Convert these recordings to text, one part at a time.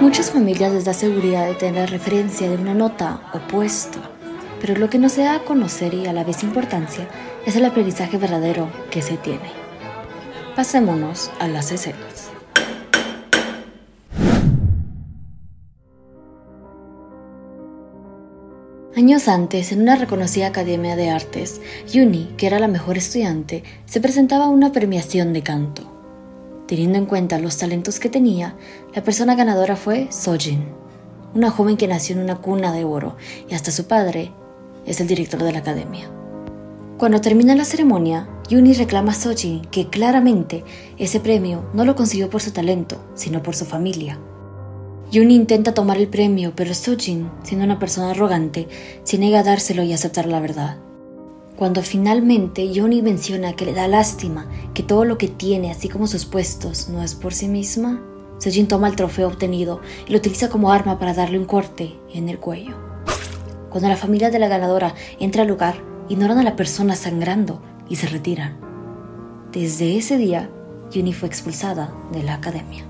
Muchas familias les da seguridad de tener referencia de una nota o puesto, pero lo que no se da a conocer y a la vez importancia es el aprendizaje verdadero que se tiene. Pasémonos a las escenas. Años antes, en una reconocida academia de artes, Yuni, que era la mejor estudiante, se presentaba a una premiación de canto. Teniendo en cuenta los talentos que tenía, la persona ganadora fue Sojin, una joven que nació en una cuna de oro y hasta su padre es el director de la academia. Cuando termina la ceremonia, Yuni reclama a Sojin que claramente ese premio no lo consiguió por su talento, sino por su familia. Yuni intenta tomar el premio, pero Sojin, siendo una persona arrogante, se niega a dárselo y aceptar la verdad. Cuando finalmente Yuni menciona que le da lástima que todo lo que tiene, así como sus puestos, no es por sí misma, Sojin toma el trofeo obtenido y lo utiliza como arma para darle un corte en el cuello. Cuando la familia de la ganadora entra al lugar, ignoran a la persona sangrando y se retiran. Desde ese día, Yuni fue expulsada de la academia.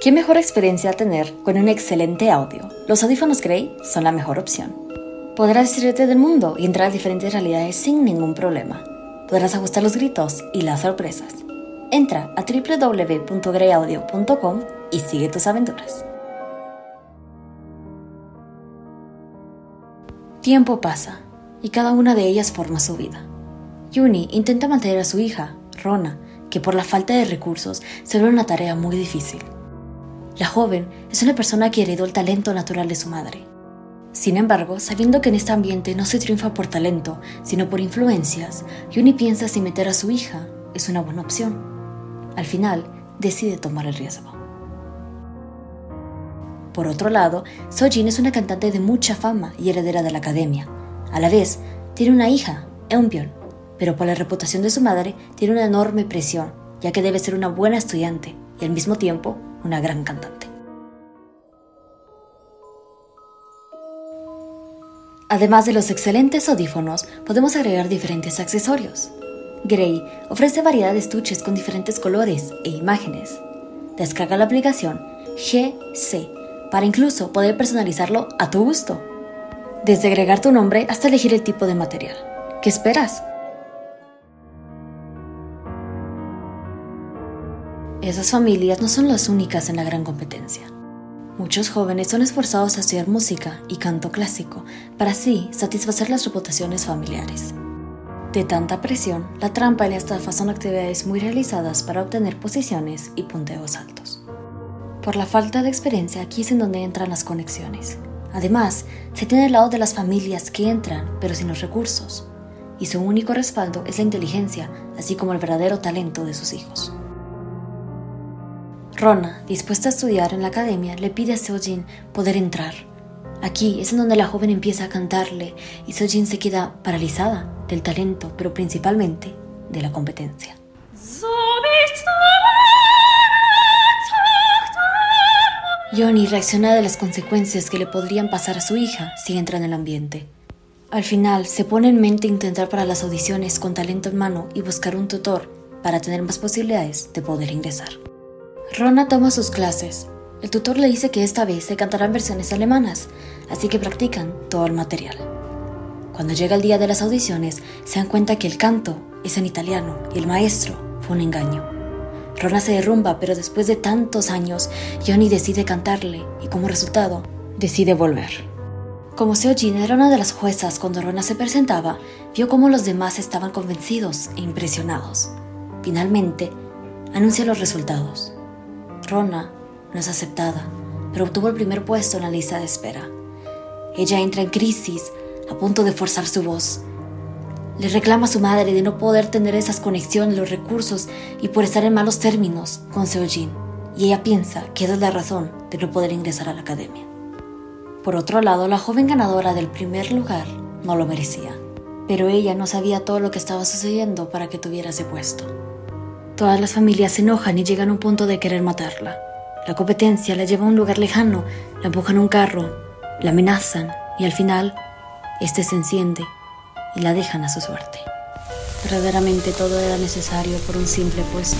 ¿Qué mejor experiencia tener con un excelente audio? Los audífonos Grey son la mejor opción. Podrás irte del mundo y entrar a diferentes realidades sin ningún problema. Podrás ajustar los gritos y las sorpresas. Entra a www.greyaudio.com y sigue tus aventuras. Tiempo pasa y cada una de ellas forma su vida. Yuni intenta mantener a su hija, Rona, que por la falta de recursos se ve una tarea muy difícil. La joven es una persona que heredó el talento natural de su madre. Sin embargo, sabiendo que en este ambiente no se triunfa por talento, sino por influencias, Yuni piensa si meter a su hija es una buena opción. Al final, decide tomar el riesgo. Por otro lado, Sojin es una cantante de mucha fama y heredera de la academia. A la vez, tiene una hija, Eunpyeon, pero por la reputación de su madre tiene una enorme presión, ya que debe ser una buena estudiante y al mismo tiempo una gran cantante. Además de los excelentes audífonos, podemos agregar diferentes accesorios. Grey ofrece variedad de estuches con diferentes colores e imágenes. Descarga la aplicación GC para incluso poder personalizarlo a tu gusto. Desde agregar tu nombre hasta elegir el tipo de material. ¿Qué esperas? Esas familias no son las únicas en la gran competencia. Muchos jóvenes son esforzados a estudiar música y canto clásico para así satisfacer las reputaciones familiares. De tanta presión, la trampa y la estafa son actividades muy realizadas para obtener posiciones y punteos altos. Por la falta de experiencia, aquí es en donde entran las conexiones. Además, se tiene el lado de las familias que entran, pero sin los recursos, y su único respaldo es la inteligencia, así como el verdadero talento de sus hijos. Rona, dispuesta a estudiar en la academia, le pide a Seojin poder entrar. Aquí es en donde la joven empieza a cantarle y Seojin se queda paralizada del talento, pero principalmente de la competencia. Yoni reacciona de las consecuencias que le podrían pasar a su hija si entra en el ambiente. Al final, se pone en mente intentar para las audiciones con talento en mano y buscar un tutor para tener más posibilidades de poder ingresar. Rona toma sus clases. El tutor le dice que esta vez se cantarán versiones alemanas, así que practican todo el material. Cuando llega el día de las audiciones, se dan cuenta que el canto es en italiano y el maestro fue un engaño. Rona se derrumba, pero después de tantos años, Johnny decide cantarle y como resultado, decide volver. Como Seojin era una de las juezas cuando Rona se presentaba, vio cómo los demás estaban convencidos e impresionados. Finalmente, anuncia los resultados. Rona no es aceptada, pero obtuvo el primer puesto en la lista de espera. Ella entra en crisis, a punto de forzar su voz. Le reclama a su madre de no poder tener esas conexiones, los recursos y por estar en malos términos con Seojin, y ella piensa que es la razón de no poder ingresar a la academia. Por otro lado, la joven ganadora del primer lugar no lo merecía, pero ella no sabía todo lo que estaba sucediendo para que tuviera ese puesto. Todas las familias se enojan y llegan a un punto de querer matarla. La competencia la lleva a un lugar lejano, la empujan a un carro, la amenazan y al final, este se enciende y la dejan a su suerte. ¿Verdaderamente todo era necesario por un simple puesto?